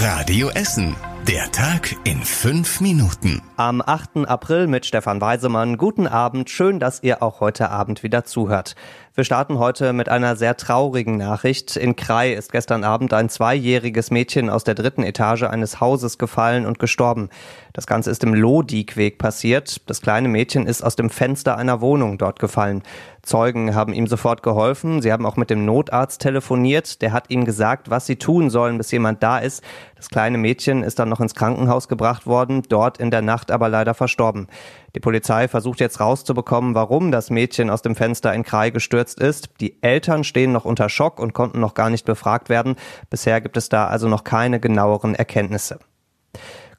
Radio Essen. Der Tag in fünf Minuten. Am 8. April mit Stefan Weisemann. Guten Abend. Schön, dass ihr auch heute Abend wieder zuhört. Wir starten heute mit einer sehr traurigen Nachricht. In Krai ist gestern Abend ein zweijähriges Mädchen aus der dritten Etage eines Hauses gefallen und gestorben. Das Ganze ist im Lohdikweg passiert. Das kleine Mädchen ist aus dem Fenster einer Wohnung dort gefallen. Zeugen haben ihm sofort geholfen. Sie haben auch mit dem Notarzt telefoniert. Der hat ihnen gesagt, was sie tun sollen, bis jemand da ist. Das kleine Mädchen ist dann noch ins Krankenhaus gebracht worden, dort in der Nacht aber leider verstorben. Die Polizei versucht jetzt rauszubekommen, warum das Mädchen aus dem Fenster in Krai gestürzt ist. Die Eltern stehen noch unter Schock und konnten noch gar nicht befragt werden. Bisher gibt es da also noch keine genaueren Erkenntnisse.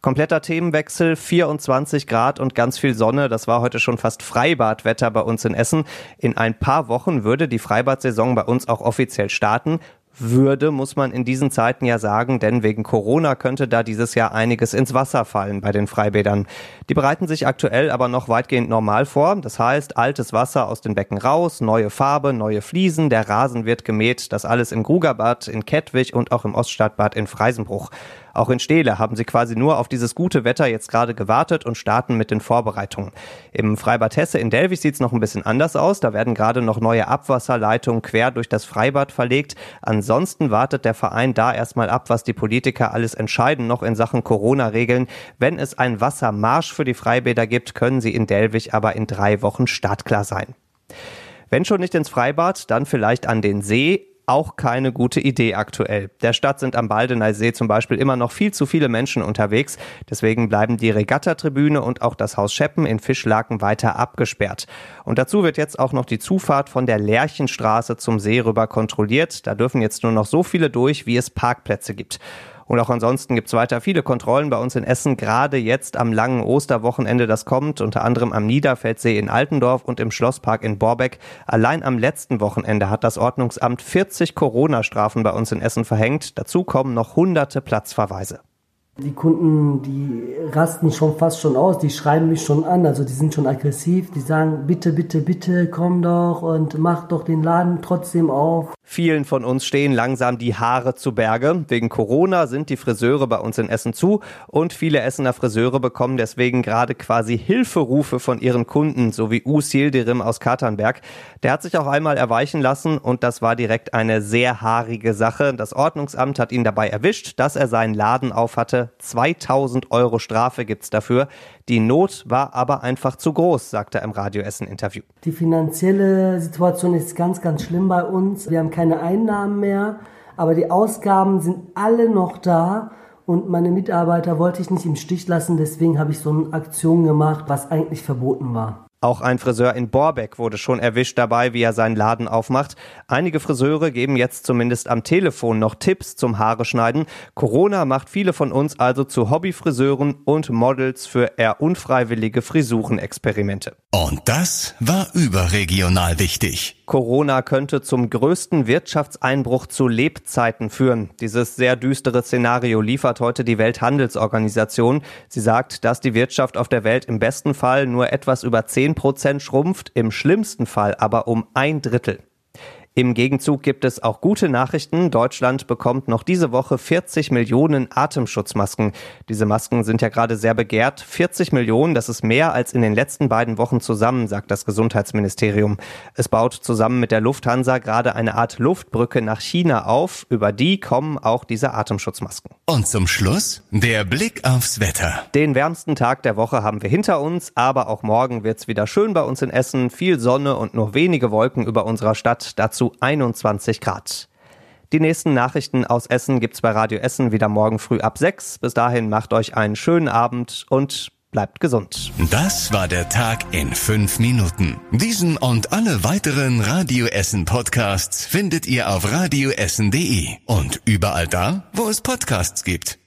Kompletter Themenwechsel, 24 Grad und ganz viel Sonne. Das war heute schon fast Freibadwetter bei uns in Essen. In ein paar Wochen würde die Freibadsaison bei uns auch offiziell starten würde, muss man in diesen Zeiten ja sagen, denn wegen Corona könnte da dieses Jahr einiges ins Wasser fallen bei den Freibädern. Die bereiten sich aktuell aber noch weitgehend normal vor. Das heißt, altes Wasser aus den Becken raus, neue Farbe, neue Fliesen, der Rasen wird gemäht, das alles im Grugerbad, in Kettwig und auch im Oststadtbad in Freisenbruch. Auch in Steele haben sie quasi nur auf dieses gute Wetter jetzt gerade gewartet und starten mit den Vorbereitungen. Im Freibad Hesse in Delwig sieht es noch ein bisschen anders aus. Da werden gerade noch neue Abwasserleitungen quer durch das Freibad verlegt. Ansonsten wartet der Verein da erstmal ab, was die Politiker alles entscheiden noch in Sachen Corona-Regeln. Wenn es einen Wassermarsch für die Freibäder gibt, können sie in Delwig aber in drei Wochen startklar sein. Wenn schon nicht ins Freibad, dann vielleicht an den See auch keine gute Idee aktuell. Der Stadt sind am Baldener See zum Beispiel immer noch viel zu viele Menschen unterwegs. Deswegen bleiben die Regattatribüne und auch das Haus Scheppen in Fischlaken weiter abgesperrt. Und dazu wird jetzt auch noch die Zufahrt von der Lerchenstraße zum See rüber kontrolliert. Da dürfen jetzt nur noch so viele durch, wie es Parkplätze gibt. Und auch ansonsten gibt es weiter viele Kontrollen bei uns in Essen, gerade jetzt am langen Osterwochenende, das kommt, unter anderem am Niederfeldsee in Altendorf und im Schlosspark in Borbeck. Allein am letzten Wochenende hat das Ordnungsamt 40 Corona-Strafen bei uns in Essen verhängt. Dazu kommen noch hunderte Platzverweise. Die Kunden, die rasten schon fast schon aus, die schreiben mich schon an, also die sind schon aggressiv, die sagen, bitte, bitte, bitte, komm doch und mach doch den Laden trotzdem auf. Vielen von uns stehen langsam die Haare zu Berge. Wegen Corona sind die Friseure bei uns in Essen zu und viele Essener Friseure bekommen deswegen gerade quasi Hilferufe von ihren Kunden, so wie Usil Derim aus Katernberg. Der hat sich auch einmal erweichen lassen und das war direkt eine sehr haarige Sache. Das Ordnungsamt hat ihn dabei erwischt, dass er seinen Laden auf hatte. 2000 Euro Strafe gibt's dafür. Die Not war aber einfach zu groß, sagte er im Radio Essen Interview. Die finanzielle Situation ist ganz, ganz schlimm bei uns. Wir haben keine Einnahmen mehr, aber die Ausgaben sind alle noch da. Und meine Mitarbeiter wollte ich nicht im Stich lassen, deswegen habe ich so eine Aktion gemacht, was eigentlich verboten war. Auch ein Friseur in Borbeck wurde schon erwischt dabei, wie er seinen Laden aufmacht. Einige Friseure geben jetzt zumindest am Telefon noch Tipps zum Haare schneiden. Corona macht viele von uns also zu Hobbyfriseuren und Models für eher unfreiwillige Frisurenexperimente. Und das war überregional wichtig. Corona könnte zum größten Wirtschaftseinbruch zu Lebzeiten führen. Dieses sehr düstere Szenario liefert heute die Welthandelsorganisation. Sie sagt, dass die Wirtschaft auf der Welt im besten Fall nur etwas über 10 Prozent schrumpft, im schlimmsten Fall aber um ein Drittel. Im Gegenzug gibt es auch gute Nachrichten. Deutschland bekommt noch diese Woche 40 Millionen Atemschutzmasken. Diese Masken sind ja gerade sehr begehrt. 40 Millionen, das ist mehr als in den letzten beiden Wochen zusammen, sagt das Gesundheitsministerium. Es baut zusammen mit der Lufthansa gerade eine Art Luftbrücke nach China auf. Über die kommen auch diese Atemschutzmasken. Und zum Schluss der Blick aufs Wetter. Den wärmsten Tag der Woche haben wir hinter uns, aber auch morgen wird's wieder schön bei uns in Essen. Viel Sonne und nur wenige Wolken über unserer Stadt. Dazu 21 Grad. Die nächsten Nachrichten aus Essen gibt's bei Radio Essen wieder morgen früh ab 6. Bis dahin macht euch einen schönen Abend und bleibt gesund. Das war der Tag in fünf Minuten. Diesen und alle weiteren Radio Essen Podcasts findet ihr auf radioessen.de und überall da, wo es Podcasts gibt.